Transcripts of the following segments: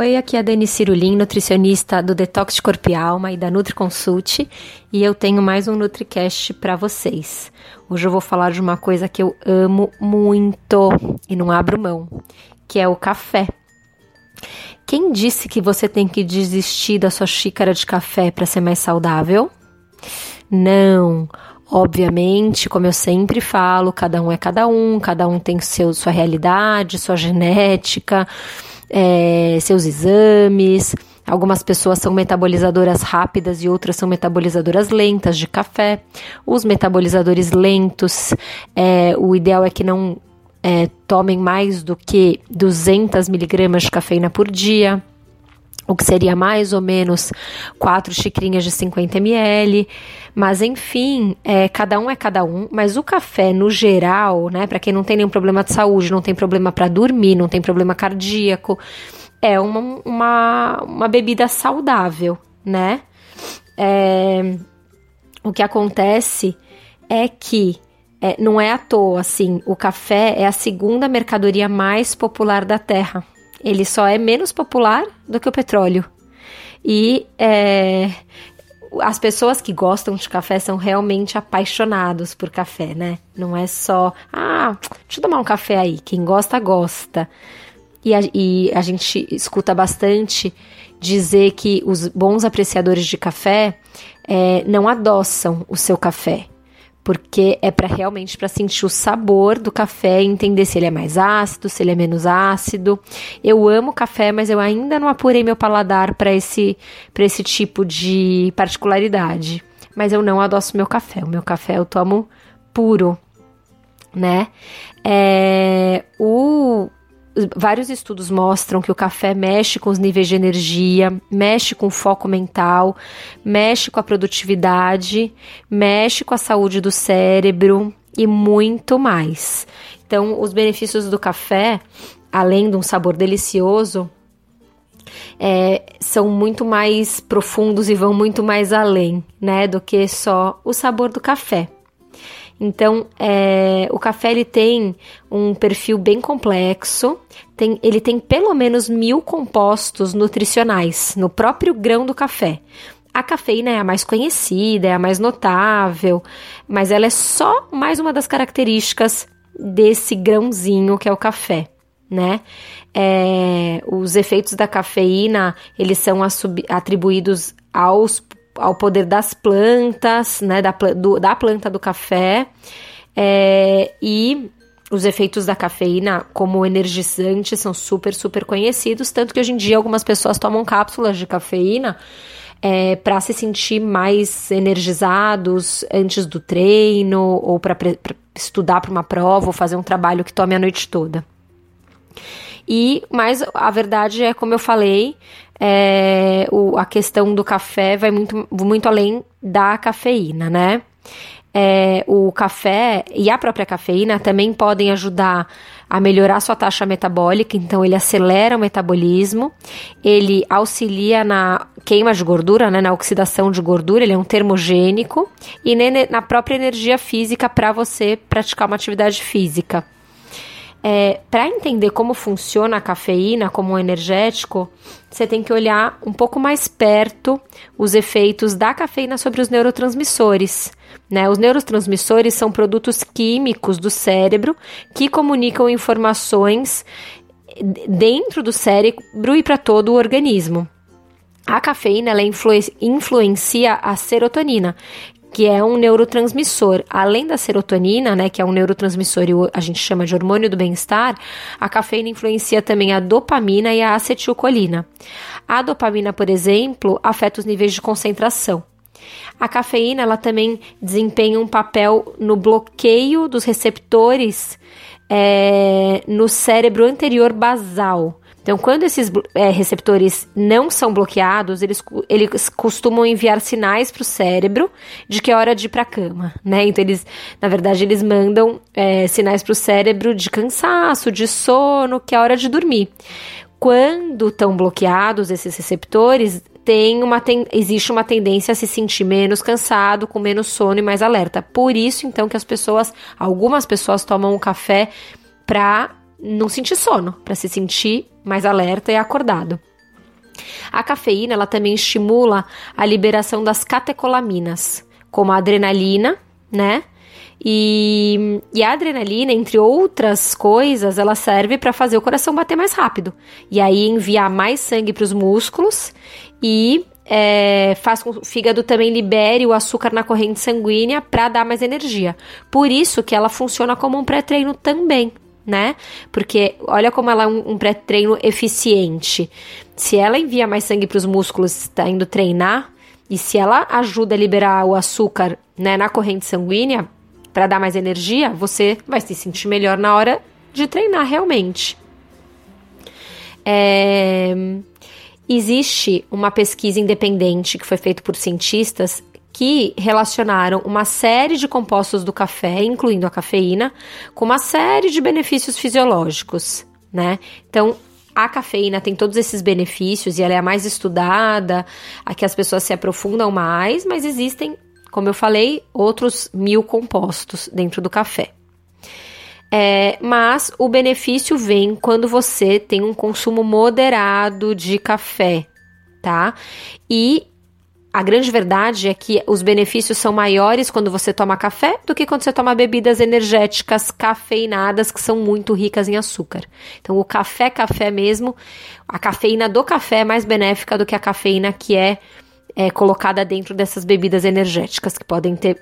Oi, aqui é a Dani Cirulim, nutricionista do Detox de Corpo e Alma e da NutriConsult, e eu tenho mais um NutriCast para vocês. Hoje eu vou falar de uma coisa que eu amo muito e não abro mão, que é o café. Quem disse que você tem que desistir da sua xícara de café para ser mais saudável? Não. Obviamente, como eu sempre falo, cada um é cada um, cada um tem seu, sua realidade, sua genética é, seus exames. Algumas pessoas são metabolizadoras rápidas e outras são metabolizadoras lentas de café. Os metabolizadores lentos, é, o ideal é que não é, tomem mais do que 200 miligramas de cafeína por dia o que seria mais ou menos quatro xicrinhas de 50 ml. Mas enfim, é, cada um é cada um. Mas o café, no geral, né, para quem não tem nenhum problema de saúde, não tem problema para dormir, não tem problema cardíaco, é uma, uma, uma bebida saudável, né? É, o que acontece é que é, não é à toa, assim, o café é a segunda mercadoria mais popular da Terra. Ele só é menos popular do que o petróleo. E é, as pessoas que gostam de café são realmente apaixonados por café, né? Não é só, ah, deixa eu tomar um café aí. Quem gosta, gosta. E a, e a gente escuta bastante dizer que os bons apreciadores de café é, não adoçam o seu café porque é para realmente para sentir o sabor do café e entender se ele é mais ácido, se ele é menos ácido. Eu amo café, mas eu ainda não apurei meu paladar para esse para esse tipo de particularidade. Mas eu não adoço meu café. O meu café eu tomo puro, né? É, o vários estudos mostram que o café mexe com os níveis de energia, mexe com o foco mental, mexe com a produtividade, mexe com a saúde do cérebro e muito mais. Então, os benefícios do café, além de um sabor delicioso, é, são muito mais profundos e vão muito mais além, né, do que só o sabor do café. Então, é, o café ele tem um perfil bem complexo, tem, ele tem pelo menos mil compostos nutricionais no próprio grão do café. A cafeína é a mais conhecida, é a mais notável, mas ela é só mais uma das características desse grãozinho que é o café, né? É, os efeitos da cafeína eles são atribuídos aos ao poder das plantas, né, da, do, da planta do café, é, e os efeitos da cafeína como energizante são super, super conhecidos, tanto que hoje em dia algumas pessoas tomam cápsulas de cafeína é, para se sentir mais energizados antes do treino ou para estudar para uma prova ou fazer um trabalho que tome a noite toda. E, mas a verdade é, como eu falei, é, o, a questão do café vai muito, muito além da cafeína, né? É, o café e a própria cafeína também podem ajudar a melhorar sua taxa metabólica, então ele acelera o metabolismo, ele auxilia na queima de gordura, né, na oxidação de gordura, ele é um termogênico e na própria energia física para você praticar uma atividade física. É, para entender como funciona a cafeína como um energético, você tem que olhar um pouco mais perto os efeitos da cafeína sobre os neurotransmissores. Né? Os neurotransmissores são produtos químicos do cérebro que comunicam informações dentro do cérebro e para todo o organismo. A cafeína ela influencia a serotonina, que é um neurotransmissor. Além da serotonina, né, que é um neurotransmissor e a gente chama de hormônio do bem-estar, a cafeína influencia também a dopamina e a acetilcolina. A dopamina, por exemplo, afeta os níveis de concentração. A cafeína ela também desempenha um papel no bloqueio dos receptores é, no cérebro anterior basal. Então, quando esses é, receptores não são bloqueados, eles, eles costumam enviar sinais para o cérebro de que é hora de ir para a cama, né? Então, eles, na verdade, eles mandam é, sinais para o cérebro de cansaço, de sono, que é hora de dormir. Quando estão bloqueados esses receptores, tem uma ten... existe uma tendência a se sentir menos cansado, com menos sono e mais alerta. Por isso, então, que as pessoas, algumas pessoas tomam o café para não sentir sono, para se sentir mais alerta e acordado. A cafeína ela também estimula a liberação das catecolaminas, como a adrenalina, né? E, e, a adrenalina, entre outras coisas, ela serve para fazer o coração bater mais rápido. E aí enviar mais sangue para os músculos e é, faz com que o fígado também libere o açúcar na corrente sanguínea para dar mais energia. Por isso que ela funciona como um pré-treino também, né? Porque olha como ela é um, um pré-treino eficiente. Se ela envia mais sangue para os músculos, está indo treinar, e se ela ajuda a liberar o açúcar né, na corrente sanguínea para dar mais energia, você vai se sentir melhor na hora de treinar realmente. É, existe uma pesquisa independente que foi feita por cientistas que relacionaram uma série de compostos do café, incluindo a cafeína, com uma série de benefícios fisiológicos, né? Então, a cafeína tem todos esses benefícios e ela é a mais estudada, a que as pessoas se aprofundam mais, mas existem, como eu falei, outros mil compostos dentro do café. É, mas o benefício vem quando você tem um consumo moderado de café, tá? E a grande verdade é que os benefícios são maiores quando você toma café do que quando você toma bebidas energéticas cafeinadas que são muito ricas em açúcar. Então, o café, café mesmo, a cafeína do café é mais benéfica do que a cafeína que é, é colocada dentro dessas bebidas energéticas, que podem ter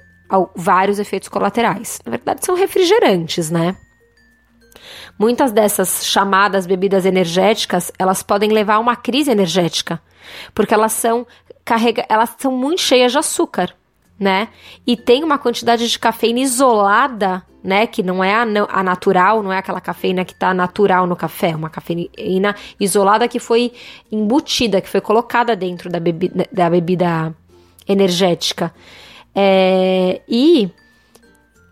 vários efeitos colaterais. Na verdade, são refrigerantes, né? Muitas dessas chamadas bebidas energéticas, elas podem levar a uma crise energética, porque elas são carrega, elas são muito cheias de açúcar, né? E tem uma quantidade de cafeína isolada, né? Que não é a, a natural, não é aquela cafeína que tá natural no café, é uma cafeína isolada que foi embutida, que foi colocada dentro da bebida, da bebida energética. É, e,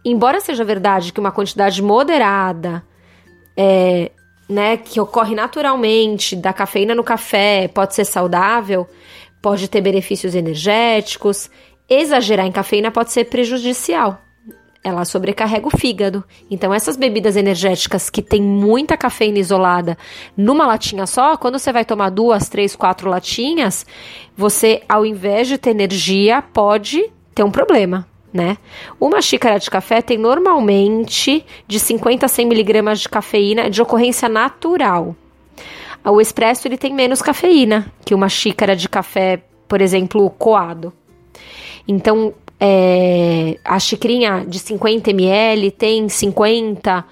embora seja verdade que uma quantidade moderada é, né, que ocorre naturalmente da cafeína no café pode ser saudável, pode ter benefícios energéticos. Exagerar em cafeína pode ser prejudicial. Ela sobrecarrega o fígado. Então, essas bebidas energéticas que tem muita cafeína isolada numa latinha só, quando você vai tomar duas, três, quatro latinhas, você, ao invés de ter energia, pode ter um problema. Né? Uma xícara de café tem normalmente de 50 a 100 miligramas de cafeína de ocorrência natural. O expresso ele tem menos cafeína que uma xícara de café, por exemplo, coado. Então, é, a xicrinha de 50 ml tem 50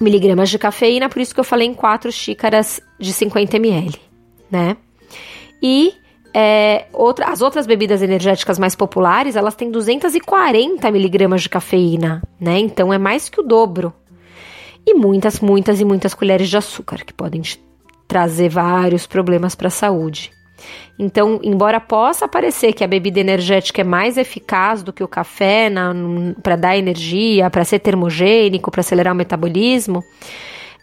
miligramas de cafeína, por isso que eu falei em 4 xícaras de 50 ml, né? E é, outra, as outras bebidas energéticas mais populares, elas têm 240 miligramas de cafeína, né? Então é mais que o dobro. E muitas, muitas e muitas colheres de açúcar, que podem trazer vários problemas para a saúde. Então, embora possa parecer que a bebida energética é mais eficaz do que o café para dar energia, para ser termogênico, para acelerar o metabolismo,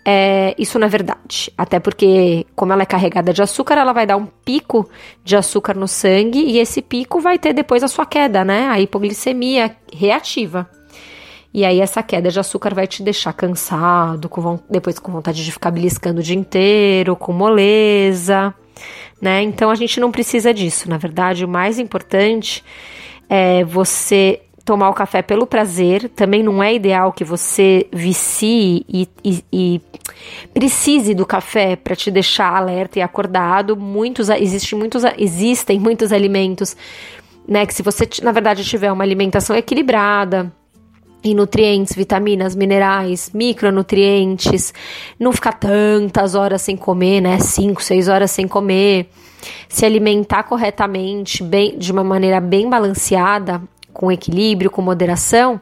é, isso não é verdade. Até porque, como ela é carregada de açúcar, ela vai dar um pico de açúcar no sangue e esse pico vai ter depois a sua queda, né? A hipoglicemia reativa. E aí essa queda de açúcar vai te deixar cansado, com, depois com vontade de ficar beliscando o dia inteiro, com moleza, né? Então a gente não precisa disso. Na verdade, o mais importante é você tomar o café pelo prazer. Também não é ideal que você vicie e, e, e precise do café para te deixar alerta e acordado. Muitos, existe muitos, existem muitos alimentos, né? Que se você, na verdade, tiver uma alimentação equilibrada, em nutrientes, vitaminas, minerais, micronutrientes, não ficar tantas horas sem comer, né? 5, 6 horas sem comer, se alimentar corretamente, bem, de uma maneira bem balanceada, com equilíbrio, com moderação,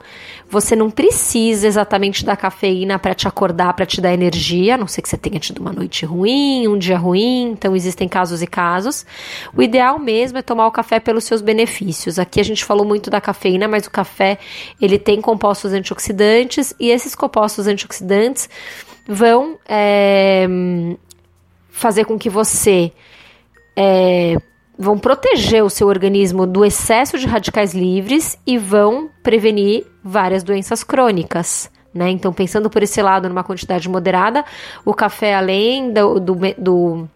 você não precisa exatamente da cafeína para te acordar, para te dar energia, a não ser que você tenha tido uma noite ruim, um dia ruim, então existem casos e casos. O ideal mesmo é tomar o café pelos seus benefícios. Aqui a gente falou muito da cafeína, mas o café ele tem compostos antioxidantes e esses compostos antioxidantes vão é, fazer com que você é, vão proteger o seu organismo do excesso de radicais livres e vão prevenir várias doenças crônicas. Né? Então, pensando por esse lado, numa quantidade moderada, o café, além do, do, do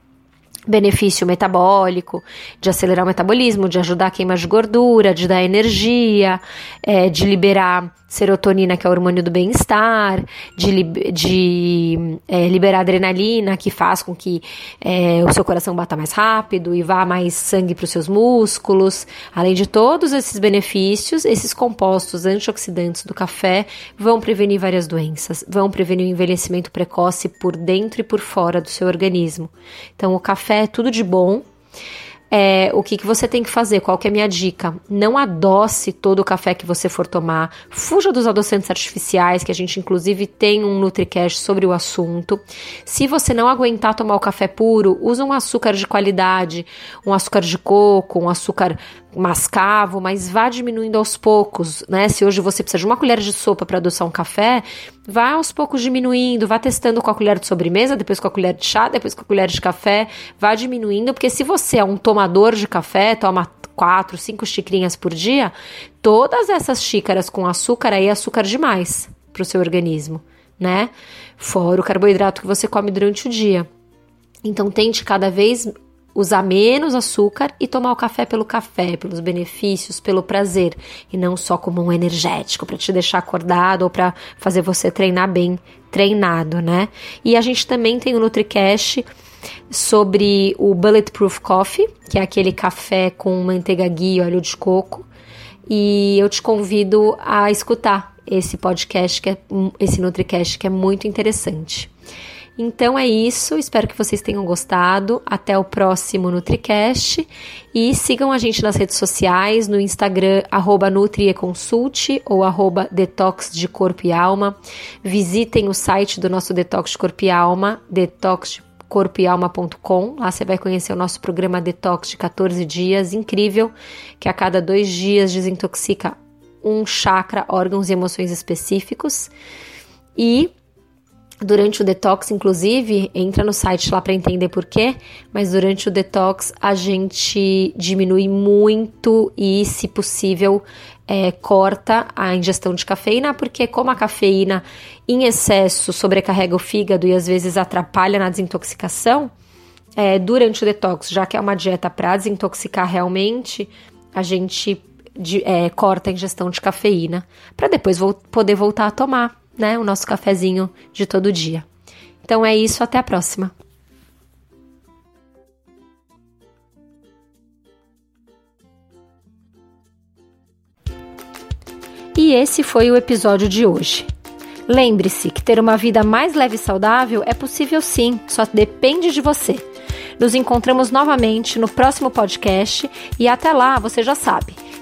benefício metabólico, de acelerar o metabolismo, de ajudar a queimar de gordura, de dar energia, é, de liberar serotonina, que é o hormônio do bem-estar, de, de é, liberar adrenalina, que faz com que é, o seu coração bata mais rápido e vá mais sangue para os seus músculos. Além de todos esses benefícios, esses compostos antioxidantes do café vão prevenir várias doenças, vão prevenir o envelhecimento precoce por dentro e por fora do seu organismo. Então, o café é tudo de bom é, o que, que você tem que fazer? Qual que é a minha dica? Não adoce todo o café que você for tomar. Fuja dos adoçantes artificiais, que a gente inclusive tem um NutriCast sobre o assunto. Se você não aguentar tomar o café puro, use um açúcar de qualidade, um açúcar de coco, um açúcar mascavo, mas vá diminuindo aos poucos, né? Se hoje você precisa de uma colher de sopa para adoçar um café, vá aos poucos diminuindo, vá testando com a colher de sobremesa, depois com a colher de chá, depois com a colher de café, vá diminuindo, porque se você é um tomador de café, toma quatro, cinco xicrinhas por dia, todas essas xícaras com açúcar aí é açúcar demais para o seu organismo, né? Fora o carboidrato que você come durante o dia. Então tente cada vez usar menos açúcar e tomar o café pelo café, pelos benefícios, pelo prazer, e não só como um energético para te deixar acordado ou para fazer você treinar bem treinado, né? E a gente também tem o NutriCast sobre o Bulletproof Coffee, que é aquele café com manteiga ghee e óleo de coco. E eu te convido a escutar esse podcast, que é, esse NutriCast, que é muito interessante. Então é isso, espero que vocês tenham gostado. Até o próximo NutriCast e sigam a gente nas redes sociais, no Instagram, arroba NutrieConsult ou arroba Detox de Corpo e Alma. Visitem o site do nosso Detox de Corpo e Alma, detoxcorpoealma.com. Lá você vai conhecer o nosso programa Detox de 14 dias, incrível, que a cada dois dias desintoxica um chakra, órgãos e emoções específicos. E Durante o detox, inclusive, entra no site lá para entender por quê, mas durante o detox a gente diminui muito e, se possível, é, corta a ingestão de cafeína, porque como a cafeína em excesso sobrecarrega o fígado e às vezes atrapalha na desintoxicação, é, durante o detox, já que é uma dieta para desintoxicar realmente, a gente de, é, corta a ingestão de cafeína para depois vo poder voltar a tomar né, o nosso cafezinho de todo dia. Então é isso, até a próxima. E esse foi o episódio de hoje. Lembre-se que ter uma vida mais leve e saudável é possível sim, só depende de você. Nos encontramos novamente no próximo podcast e até lá você já sabe